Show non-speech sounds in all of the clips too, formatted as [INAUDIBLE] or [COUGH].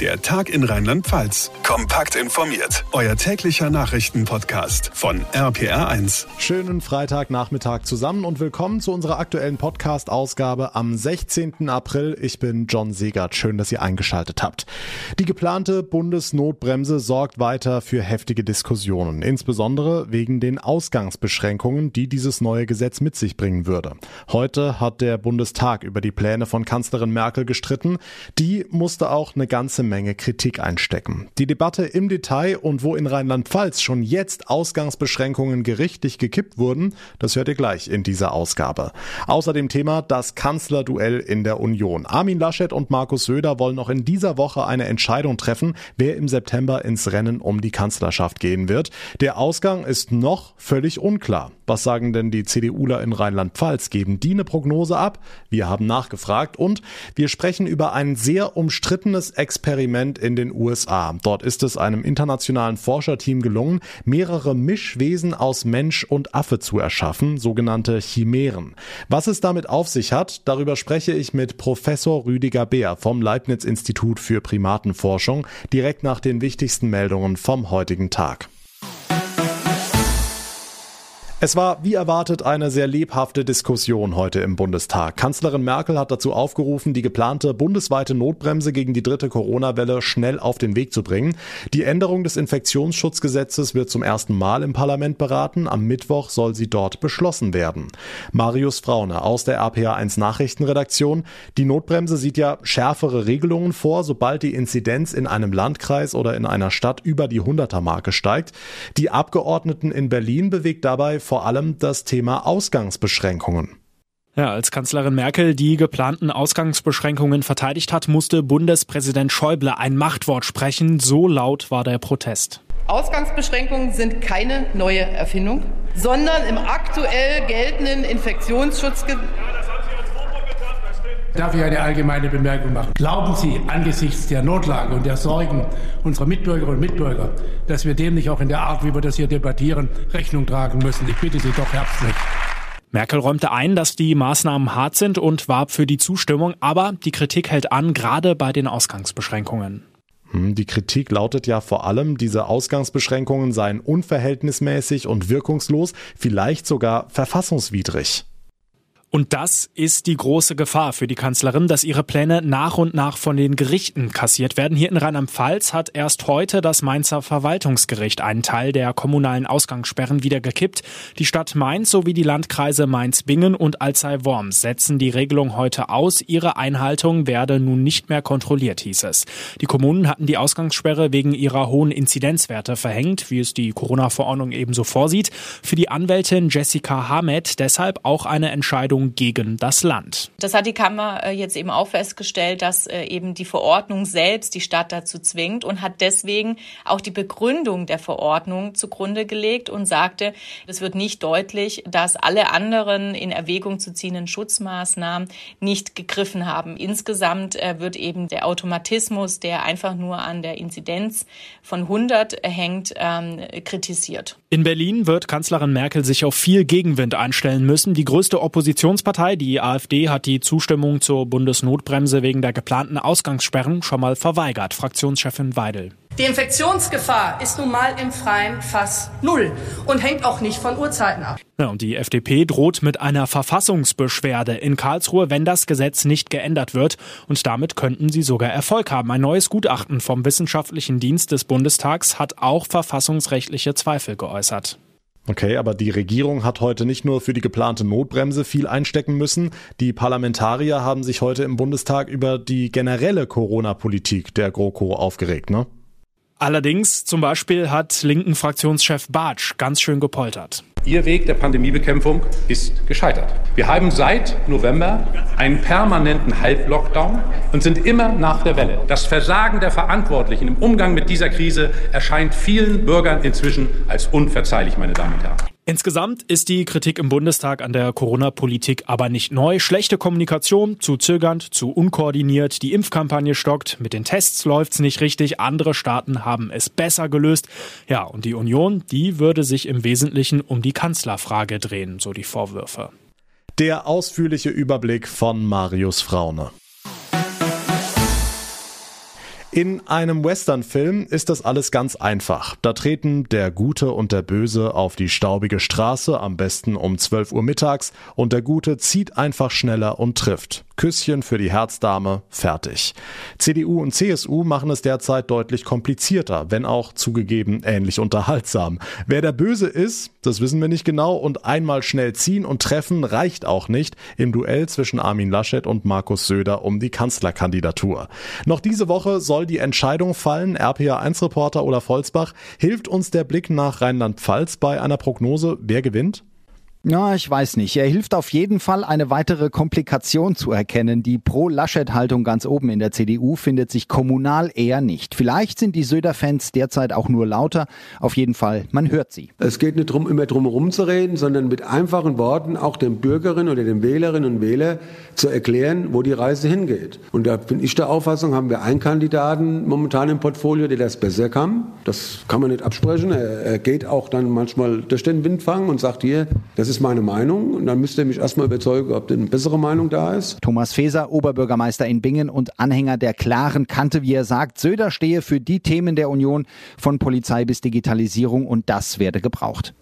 Der Tag in Rheinland-Pfalz. Kompakt informiert. Euer täglicher Nachrichtenpodcast von RPR1. Schönen Freitagnachmittag zusammen und willkommen zu unserer aktuellen Podcast-Ausgabe am 16. April. Ich bin John Segert. Schön, dass ihr eingeschaltet habt. Die geplante Bundesnotbremse sorgt weiter für heftige Diskussionen, insbesondere wegen den Ausgangsbeschränkungen, die dieses neue Gesetz mit sich bringen würde. Heute hat der Bundestag über die Pläne von Kanzlerin Merkel gestritten. Die musste auch eine ganze Menge Kritik einstecken. Die Debatte im Detail und wo in Rheinland-Pfalz schon jetzt Ausgangsbeschränkungen gerichtlich gekippt wurden, das hört ihr gleich in dieser Ausgabe. Außerdem Thema das Kanzlerduell in der Union. Armin Laschet und Markus Söder wollen noch in dieser Woche eine Entscheidung treffen, wer im September ins Rennen um die Kanzlerschaft gehen wird. Der Ausgang ist noch völlig unklar. Was sagen denn die CDUler in Rheinland-Pfalz? Geben die eine Prognose ab? Wir haben nachgefragt und wir sprechen über ein sehr umstrittenes Experiment in den USA. Dort ist es einem internationalen Forscherteam gelungen, mehrere Mischwesen aus Mensch und Affe zu erschaffen, sogenannte Chimären. Was es damit auf sich hat, darüber spreche ich mit Professor Rüdiger Beer vom Leibniz Institut für Primatenforschung direkt nach den wichtigsten Meldungen vom heutigen Tag. Es war wie erwartet eine sehr lebhafte Diskussion heute im Bundestag. Kanzlerin Merkel hat dazu aufgerufen, die geplante bundesweite Notbremse gegen die dritte Corona-Welle schnell auf den Weg zu bringen. Die Änderung des Infektionsschutzgesetzes wird zum ersten Mal im Parlament beraten. Am Mittwoch soll sie dort beschlossen werden. Marius Fraune aus der RPA1 Nachrichtenredaktion. Die Notbremse sieht ja schärfere Regelungen vor, sobald die Inzidenz in einem Landkreis oder in einer Stadt über die 100er-Marke steigt. Die Abgeordneten in Berlin bewegt dabei vor allem das Thema Ausgangsbeschränkungen. Ja, als Kanzlerin Merkel die geplanten Ausgangsbeschränkungen verteidigt hat, musste Bundespräsident Schäuble ein Machtwort sprechen. So laut war der Protest. Ausgangsbeschränkungen sind keine neue Erfindung, sondern im aktuell geltenden Infektionsschutzgesetz Darf ich eine allgemeine Bemerkung machen? Glauben Sie angesichts der Notlage und der Sorgen unserer Mitbürgerinnen und Mitbürger, dass wir dem nicht auch in der Art, wie wir das hier debattieren, Rechnung tragen müssen? Ich bitte Sie doch herzlich. Merkel räumte ein, dass die Maßnahmen hart sind und warb für die Zustimmung, aber die Kritik hält an, gerade bei den Ausgangsbeschränkungen. Hm, die Kritik lautet ja vor allem, diese Ausgangsbeschränkungen seien unverhältnismäßig und wirkungslos, vielleicht sogar verfassungswidrig. Und das ist die große Gefahr für die Kanzlerin, dass ihre Pläne nach und nach von den Gerichten kassiert werden. Hier in Rheinland-Pfalz hat erst heute das Mainzer Verwaltungsgericht einen Teil der kommunalen Ausgangssperren wieder gekippt. Die Stadt Mainz sowie die Landkreise Mainz-Bingen und Alzey-Worms setzen die Regelung heute aus. Ihre Einhaltung werde nun nicht mehr kontrolliert, hieß es. Die Kommunen hatten die Ausgangssperre wegen ihrer hohen Inzidenzwerte verhängt, wie es die Corona-Verordnung ebenso vorsieht. Für die Anwältin Jessica Hamed deshalb auch eine Entscheidung Verordnung gegen das Land. Das hat die Kammer äh, jetzt eben auch festgestellt, dass äh, eben die Verordnung selbst die Stadt dazu zwingt und hat deswegen auch die Begründung der Verordnung zugrunde gelegt und sagte, es wird nicht deutlich, dass alle anderen in Erwägung zu ziehenden Schutzmaßnahmen nicht gegriffen haben. Insgesamt äh, wird eben der Automatismus, der einfach nur an der Inzidenz von 100 hängt, ähm, kritisiert. In Berlin wird Kanzlerin Merkel sich auf viel Gegenwind einstellen müssen. Die größte Opposition Oppositionspartei, die AfD, hat die Zustimmung zur Bundesnotbremse wegen der geplanten Ausgangssperren schon mal verweigert. Fraktionschefin Weidel. Die Infektionsgefahr ist nun mal im Freien fast null und hängt auch nicht von Uhrzeiten ab. Ja, und die FDP droht mit einer Verfassungsbeschwerde in Karlsruhe, wenn das Gesetz nicht geändert wird. Und damit könnten sie sogar Erfolg haben. Ein neues Gutachten vom Wissenschaftlichen Dienst des Bundestags hat auch verfassungsrechtliche Zweifel geäußert. Okay, aber die Regierung hat heute nicht nur für die geplante Notbremse viel einstecken müssen. Die Parlamentarier haben sich heute im Bundestag über die generelle Corona-Politik der GroKo aufgeregt, ne? Allerdings, zum Beispiel hat linken Fraktionschef Bartsch ganz schön gepoltert. Ihr Weg der Pandemiebekämpfung ist gescheitert. Wir haben seit November einen permanenten Halblockdown und sind immer nach der Welle. Das Versagen der Verantwortlichen im Umgang mit dieser Krise erscheint vielen Bürgern inzwischen als unverzeihlich, meine Damen und Herren. Insgesamt ist die Kritik im Bundestag an der Corona-Politik aber nicht neu. Schlechte Kommunikation, zu zögernd, zu unkoordiniert, die Impfkampagne stockt, mit den Tests läuft's nicht richtig, andere Staaten haben es besser gelöst. Ja, und die Union, die würde sich im Wesentlichen um die Kanzlerfrage drehen, so die Vorwürfe. Der ausführliche Überblick von Marius Fraune. In einem Western-Film ist das alles ganz einfach. Da treten der Gute und der Böse auf die staubige Straße, am besten um 12 Uhr mittags, und der Gute zieht einfach schneller und trifft. Küsschen für die Herzdame, fertig. CDU und CSU machen es derzeit deutlich komplizierter, wenn auch zugegeben ähnlich unterhaltsam. Wer der Böse ist, das wissen wir nicht genau und einmal schnell ziehen und treffen reicht auch nicht im Duell zwischen Armin Laschet und Markus Söder um die Kanzlerkandidatur. Noch diese Woche soll die Entscheidung fallen? RPA1-Reporter Olaf Holzbach, hilft uns der Blick nach Rheinland-Pfalz bei einer Prognose, wer gewinnt? Ja, ich weiß nicht. Er hilft auf jeden Fall, eine weitere Komplikation zu erkennen. Die Pro-Laschet-Haltung ganz oben in der CDU findet sich kommunal eher nicht. Vielleicht sind die Söder-Fans derzeit auch nur lauter. Auf jeden Fall, man hört sie. Es geht nicht darum, immer drum herum zu reden, sondern mit einfachen Worten auch den Bürgerinnen oder den Wählerinnen und Wählern zu erklären, wo die Reise hingeht. Und da bin ich der Auffassung, haben wir einen Kandidaten momentan im Portfolio, der das besser kann. Das kann man nicht absprechen. Er, geht auch dann manchmal durch den Wind fangen und sagt hier, das ist ist meine Meinung. Und dann müsst ihr mich erstmal überzeugen, ob denn eine bessere Meinung da ist. Thomas Feser, Oberbürgermeister in Bingen und Anhänger der klaren Kante, wie er sagt, Söder stehe für die Themen der Union von Polizei bis Digitalisierung und das werde gebraucht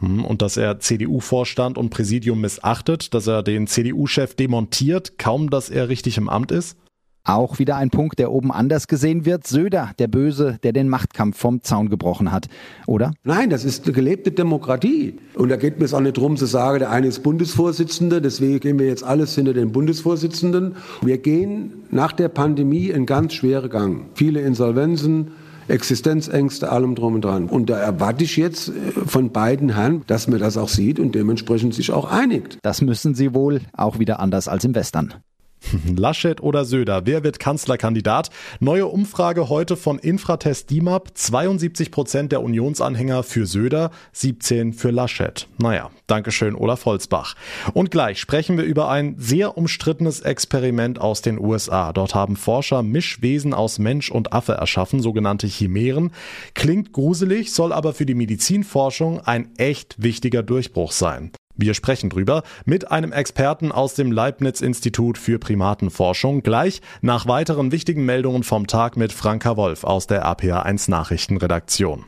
hm, und dass er CDU-Vorstand und Präsidium missachtet, dass er den CDU-Chef demontiert, kaum dass er richtig im Amt ist? Auch wieder ein Punkt, der oben anders gesehen wird. Söder, der Böse, der den Machtkampf vom Zaun gebrochen hat, oder? Nein, das ist eine gelebte Demokratie. Und da geht mir es auch nicht darum zu sagen, der eine ist Bundesvorsitzender, deswegen gehen wir jetzt alles hinter den Bundesvorsitzenden. Wir gehen nach der Pandemie einen ganz schweren Gang. Viele Insolvenzen, Existenzängste, allem drum und dran. Und da erwarte ich jetzt äh, von beiden Herren, dass man das auch sieht und dementsprechend sich auch einigt. Das müssen sie wohl, auch wieder anders als im Western. [LAUGHS] Laschet oder Söder, wer wird Kanzlerkandidat? Neue Umfrage heute von Infratest DIMAP. 72 Prozent der Unionsanhänger für Söder, 17 für Laschet. Naja, Dankeschön, Olaf Holzbach. Und gleich sprechen wir über ein sehr umstrittenes Experiment aus den USA. Dort haben Forscher Mischwesen aus Mensch und Affe erschaffen, sogenannte Chimären. Klingt gruselig, soll aber für die Medizinforschung ein echt wichtiger Durchbruch sein. Wir sprechen drüber mit einem Experten aus dem Leibniz-Institut für Primatenforschung gleich nach weiteren wichtigen Meldungen vom Tag mit Franka Wolf aus der APA1 Nachrichtenredaktion.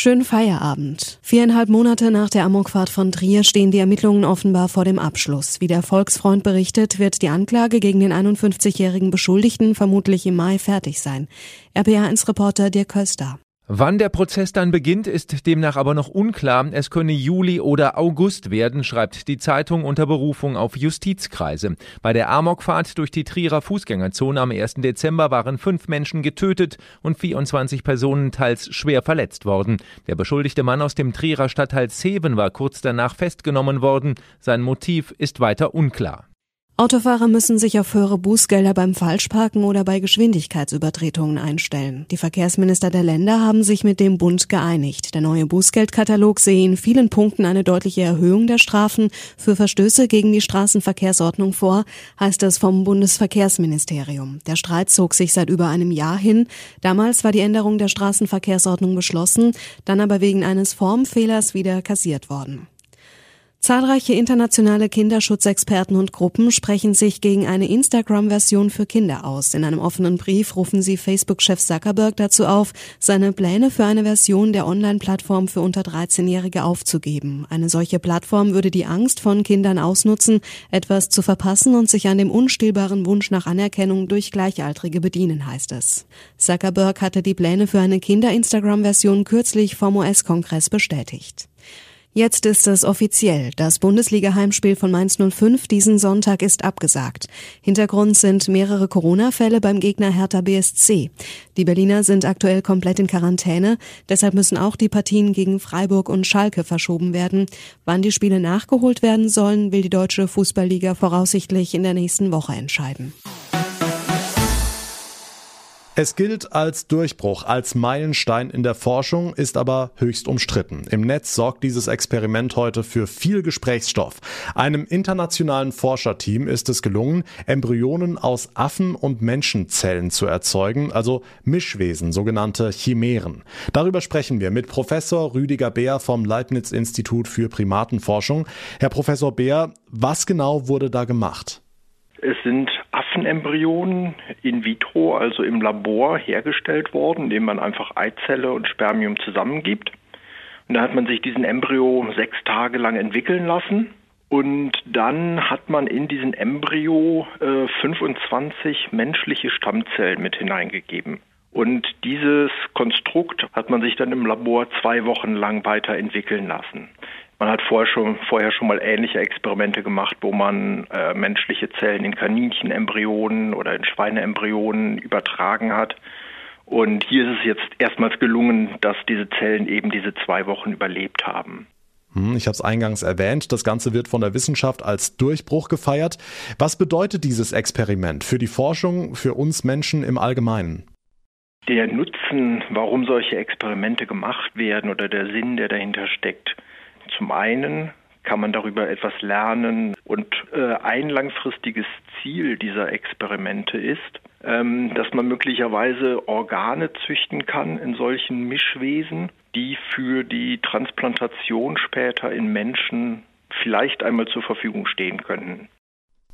Schönen Feierabend. Viereinhalb Monate nach der Amokfahrt von Trier stehen die Ermittlungen offenbar vor dem Abschluss. Wie der Volksfreund berichtet, wird die Anklage gegen den 51-jährigen Beschuldigten vermutlich im Mai fertig sein. RPA1-Reporter Dirk Köster. Wann der Prozess dann beginnt, ist demnach aber noch unklar. Es könne Juli oder August werden, schreibt die Zeitung unter Berufung auf Justizkreise. Bei der Amokfahrt durch die Trierer Fußgängerzone am 1. Dezember waren fünf Menschen getötet und 24 Personen teils schwer verletzt worden. Der beschuldigte Mann aus dem Trierer Stadtteil Zeven war kurz danach festgenommen worden. Sein Motiv ist weiter unklar. Autofahrer müssen sich auf höhere Bußgelder beim Falschparken oder bei Geschwindigkeitsübertretungen einstellen. Die Verkehrsminister der Länder haben sich mit dem Bund geeinigt. Der neue Bußgeldkatalog sehe in vielen Punkten eine deutliche Erhöhung der Strafen für Verstöße gegen die Straßenverkehrsordnung vor, heißt es vom Bundesverkehrsministerium. Der Streit zog sich seit über einem Jahr hin. Damals war die Änderung der Straßenverkehrsordnung beschlossen, dann aber wegen eines Formfehlers wieder kassiert worden. Zahlreiche internationale Kinderschutzexperten und Gruppen sprechen sich gegen eine Instagram-Version für Kinder aus. In einem offenen Brief rufen sie Facebook-Chef Zuckerberg dazu auf, seine Pläne für eine Version der Online-Plattform für unter 13-Jährige aufzugeben. Eine solche Plattform würde die Angst von Kindern ausnutzen, etwas zu verpassen und sich an dem unstillbaren Wunsch nach Anerkennung durch Gleichaltrige bedienen, heißt es. Zuckerberg hatte die Pläne für eine Kinder-Instagram-Version kürzlich vom US-Kongress bestätigt. Jetzt ist es offiziell. Das Bundesliga-Heimspiel von Mainz 05 diesen Sonntag ist abgesagt. Hintergrund sind mehrere Corona-Fälle beim Gegner Hertha BSC. Die Berliner sind aktuell komplett in Quarantäne. Deshalb müssen auch die Partien gegen Freiburg und Schalke verschoben werden. Wann die Spiele nachgeholt werden sollen, will die deutsche Fußballliga voraussichtlich in der nächsten Woche entscheiden. Es gilt als Durchbruch, als Meilenstein in der Forschung, ist aber höchst umstritten. Im Netz sorgt dieses Experiment heute für viel Gesprächsstoff. Einem internationalen Forscherteam ist es gelungen, Embryonen aus Affen- und Menschenzellen zu erzeugen, also Mischwesen, sogenannte Chimären. Darüber sprechen wir mit Professor Rüdiger Beer vom Leibniz-Institut für Primatenforschung. Herr Professor Beer, was genau wurde da gemacht? Es sind Affenembryonen in vitro, also im Labor, hergestellt worden, indem man einfach Eizelle und Spermium zusammengibt. Und da hat man sich diesen Embryo sechs Tage lang entwickeln lassen. Und dann hat man in diesen Embryo äh, 25 menschliche Stammzellen mit hineingegeben. Und dieses Konstrukt hat man sich dann im Labor zwei Wochen lang weiterentwickeln lassen. Man hat vorher schon, vorher schon mal ähnliche Experimente gemacht, wo man äh, menschliche Zellen in Kaninchenembryonen oder in Schweineembryonen übertragen hat. Und hier ist es jetzt erstmals gelungen, dass diese Zellen eben diese zwei Wochen überlebt haben. Hm, ich habe es eingangs erwähnt, das Ganze wird von der Wissenschaft als Durchbruch gefeiert. Was bedeutet dieses Experiment für die Forschung, für uns Menschen im Allgemeinen? Der Nutzen, warum solche Experimente gemacht werden oder der Sinn, der dahinter steckt. Zum einen kann man darüber etwas lernen und äh, ein langfristiges Ziel dieser Experimente ist, ähm, dass man möglicherweise Organe züchten kann in solchen Mischwesen, die für die Transplantation später in Menschen vielleicht einmal zur Verfügung stehen könnten.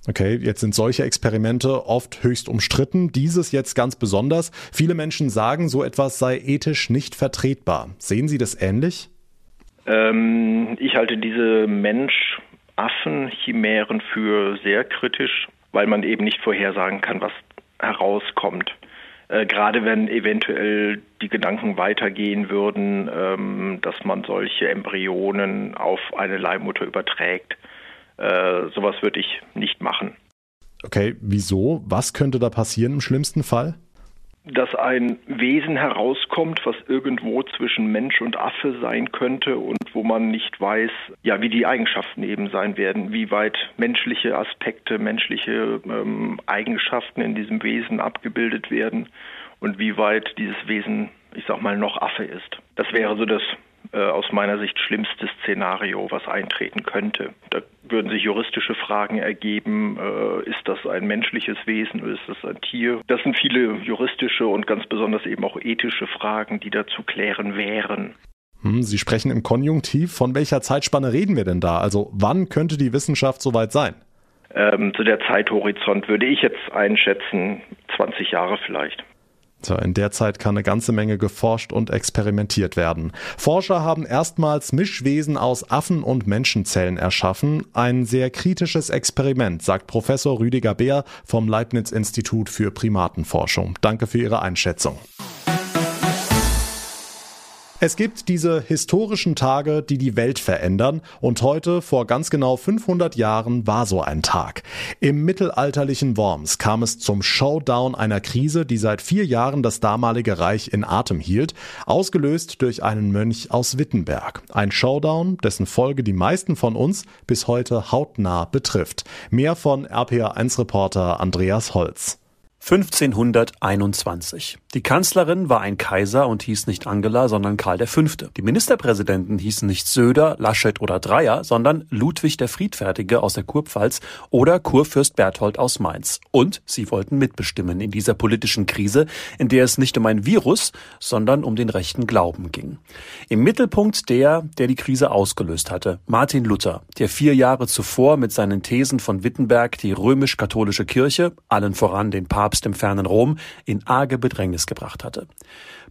Okay, jetzt sind solche Experimente oft höchst umstritten, dieses jetzt ganz besonders. Viele Menschen sagen, so etwas sei ethisch nicht vertretbar. Sehen Sie das ähnlich? Ähm, ich halte diese Mensch-Affen-Chimären für sehr kritisch, weil man eben nicht vorhersagen kann, was herauskommt. Äh, gerade wenn eventuell die Gedanken weitergehen würden, ähm, dass man solche Embryonen auf eine Leihmutter überträgt. Äh, sowas würde ich nicht machen. Okay, wieso? Was könnte da passieren im schlimmsten Fall? Dass ein Wesen herauskommt, was irgendwo zwischen Mensch und Affe sein könnte und wo man nicht weiß, ja, wie die Eigenschaften eben sein werden, wie weit menschliche Aspekte, menschliche ähm, Eigenschaften in diesem Wesen abgebildet werden und wie weit dieses Wesen, ich sag mal, noch Affe ist. Das wäre so das äh, aus meiner Sicht schlimmste Szenario, was eintreten könnte. Da würden sich juristische Fragen ergeben. Äh, ist das ein menschliches Wesen oder ist das ein Tier? Das sind viele juristische und ganz besonders eben auch ethische Fragen, die da zu klären wären. Hm, Sie sprechen im Konjunktiv. Von welcher Zeitspanne reden wir denn da? Also wann könnte die Wissenschaft soweit sein? Ähm, zu der Zeithorizont würde ich jetzt einschätzen, 20 Jahre vielleicht. So, in der Zeit kann eine ganze Menge geforscht und experimentiert werden. Forscher haben erstmals Mischwesen aus Affen- und Menschenzellen erschaffen. Ein sehr kritisches Experiment, sagt Professor Rüdiger Beer vom Leibniz Institut für Primatenforschung. Danke für Ihre Einschätzung. Es gibt diese historischen Tage, die die Welt verändern und heute, vor ganz genau 500 Jahren, war so ein Tag. Im mittelalterlichen Worms kam es zum Showdown einer Krise, die seit vier Jahren das damalige Reich in Atem hielt, ausgelöst durch einen Mönch aus Wittenberg. Ein Showdown, dessen Folge die meisten von uns bis heute hautnah betrifft. Mehr von RPA1-Reporter Andreas Holz. 1521. Die Kanzlerin war ein Kaiser und hieß nicht Angela, sondern Karl V. Die Ministerpräsidenten hießen nicht Söder, Laschet oder Dreier, sondern Ludwig der Friedfertige aus der Kurpfalz oder Kurfürst Berthold aus Mainz. Und sie wollten mitbestimmen in dieser politischen Krise, in der es nicht um ein Virus, sondern um den rechten Glauben ging. Im Mittelpunkt der, der die Krise ausgelöst hatte, Martin Luther, der vier Jahre zuvor mit seinen Thesen von Wittenberg die römisch-katholische Kirche, allen voran den Papst im fernen Rom in arge Bedrängnis gebracht hatte.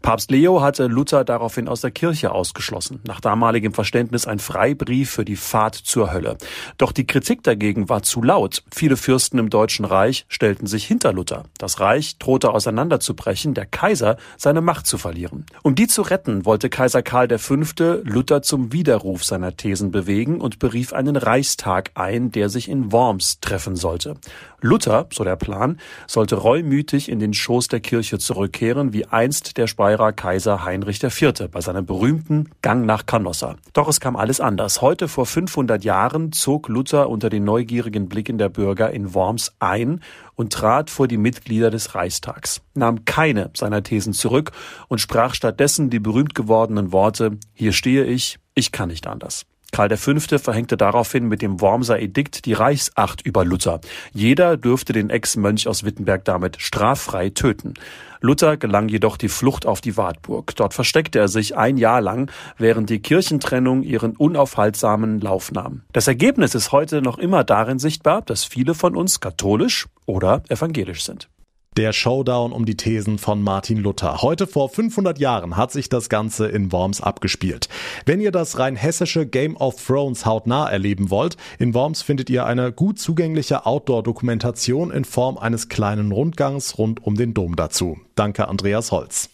Papst Leo hatte Luther daraufhin aus der Kirche ausgeschlossen, nach damaligem Verständnis ein Freibrief für die Fahrt zur Hölle. Doch die Kritik dagegen war zu laut. Viele Fürsten im Deutschen Reich stellten sich hinter Luther. Das Reich drohte auseinanderzubrechen, der Kaiser seine Macht zu verlieren. Um die zu retten, wollte Kaiser Karl V. Luther zum Widerruf seiner Thesen bewegen und berief einen Reichstag ein, der sich in Worms treffen sollte. Luther, so der Plan, sollte reumütig in den Schoß der Kirche zurückkehren, wie einst der Speyer Steirer Kaiser Heinrich IV. bei seinem berühmten Gang nach Canossa. Doch es kam alles anders. Heute vor 500 Jahren zog Luther unter den neugierigen Blicken der Bürger in Worms ein und trat vor die Mitglieder des Reichstags, nahm keine seiner Thesen zurück und sprach stattdessen die berühmt gewordenen Worte Hier stehe ich, ich kann nicht anders. Karl V. verhängte daraufhin mit dem Wormser Edikt die Reichsacht über Luther. Jeder dürfte den Ex-Mönch aus Wittenberg damit straffrei töten. Luther gelang jedoch die Flucht auf die Wartburg. Dort versteckte er sich ein Jahr lang, während die Kirchentrennung ihren unaufhaltsamen Lauf nahm. Das Ergebnis ist heute noch immer darin sichtbar, dass viele von uns katholisch oder evangelisch sind. Der Showdown um die Thesen von Martin Luther. Heute vor 500 Jahren hat sich das Ganze in Worms abgespielt. Wenn ihr das rein hessische Game of Thrones hautnah erleben wollt, in Worms findet ihr eine gut zugängliche Outdoor-Dokumentation in Form eines kleinen Rundgangs rund um den Dom dazu. Danke Andreas Holz.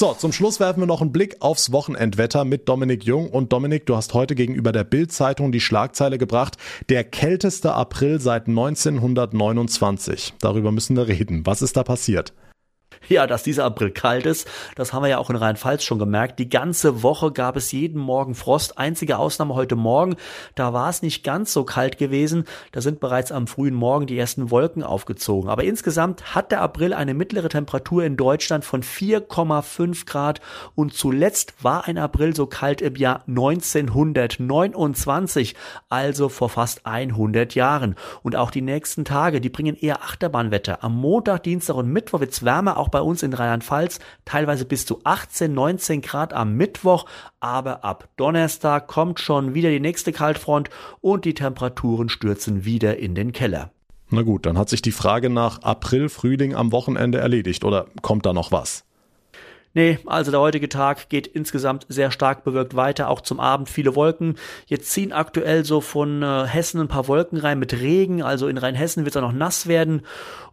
So, zum Schluss werfen wir noch einen Blick aufs Wochenendwetter mit Dominik Jung. Und Dominik, du hast heute gegenüber der Bild-Zeitung die Schlagzeile gebracht, der kälteste April seit 1929. Darüber müssen wir reden. Was ist da passiert? [LAUGHS] Ja, dass dieser April kalt ist, das haben wir ja auch in Rheinland-Pfalz schon gemerkt. Die ganze Woche gab es jeden Morgen Frost. Einzige Ausnahme heute Morgen. Da war es nicht ganz so kalt gewesen. Da sind bereits am frühen Morgen die ersten Wolken aufgezogen. Aber insgesamt hat der April eine mittlere Temperatur in Deutschland von 4,5 Grad. Und zuletzt war ein April so kalt im Jahr 1929, also vor fast 100 Jahren. Und auch die nächsten Tage, die bringen eher Achterbahnwetter. Am Montag, Dienstag und Mittwoch wird es wärmer, auch bei uns in Rheinland-Pfalz teilweise bis zu 18, 19 Grad am Mittwoch, aber ab Donnerstag kommt schon wieder die nächste Kaltfront und die Temperaturen stürzen wieder in den Keller. Na gut, dann hat sich die Frage nach April, Frühling am Wochenende erledigt oder kommt da noch was? Nee, also der heutige Tag geht insgesamt sehr stark bewölkt weiter, auch zum Abend viele Wolken. Jetzt ziehen aktuell so von äh, Hessen ein paar Wolken rein mit Regen, also in Rheinhessen wird es auch noch nass werden.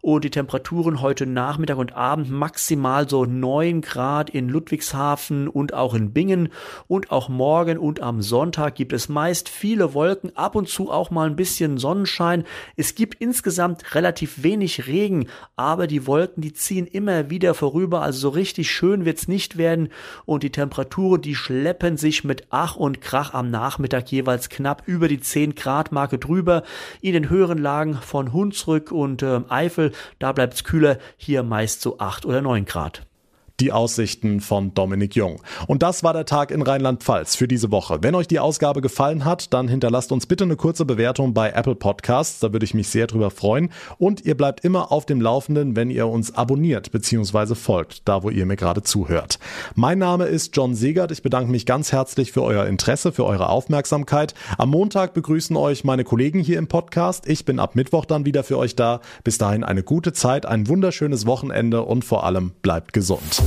Und die Temperaturen heute Nachmittag und Abend maximal so neun Grad in Ludwigshafen und auch in Bingen. Und auch morgen und am Sonntag gibt es meist viele Wolken, ab und zu auch mal ein bisschen Sonnenschein. Es gibt insgesamt relativ wenig Regen, aber die Wolken, die ziehen immer wieder vorüber, also so richtig schön wird's nicht werden und die Temperaturen, die schleppen sich mit Ach und Krach am Nachmittag jeweils knapp über die 10 Grad Marke drüber. In den höheren Lagen von Hunsrück und äh, Eifel, da bleibt's kühler, hier meist so 8 oder 9 Grad die Aussichten von Dominik Jung. Und das war der Tag in Rheinland-Pfalz für diese Woche. Wenn euch die Ausgabe gefallen hat, dann hinterlasst uns bitte eine kurze Bewertung bei Apple Podcasts, da würde ich mich sehr drüber freuen. Und ihr bleibt immer auf dem Laufenden, wenn ihr uns abonniert bzw. folgt, da wo ihr mir gerade zuhört. Mein Name ist John Segert, ich bedanke mich ganz herzlich für euer Interesse, für eure Aufmerksamkeit. Am Montag begrüßen euch meine Kollegen hier im Podcast. Ich bin ab Mittwoch dann wieder für euch da. Bis dahin eine gute Zeit, ein wunderschönes Wochenende und vor allem bleibt gesund.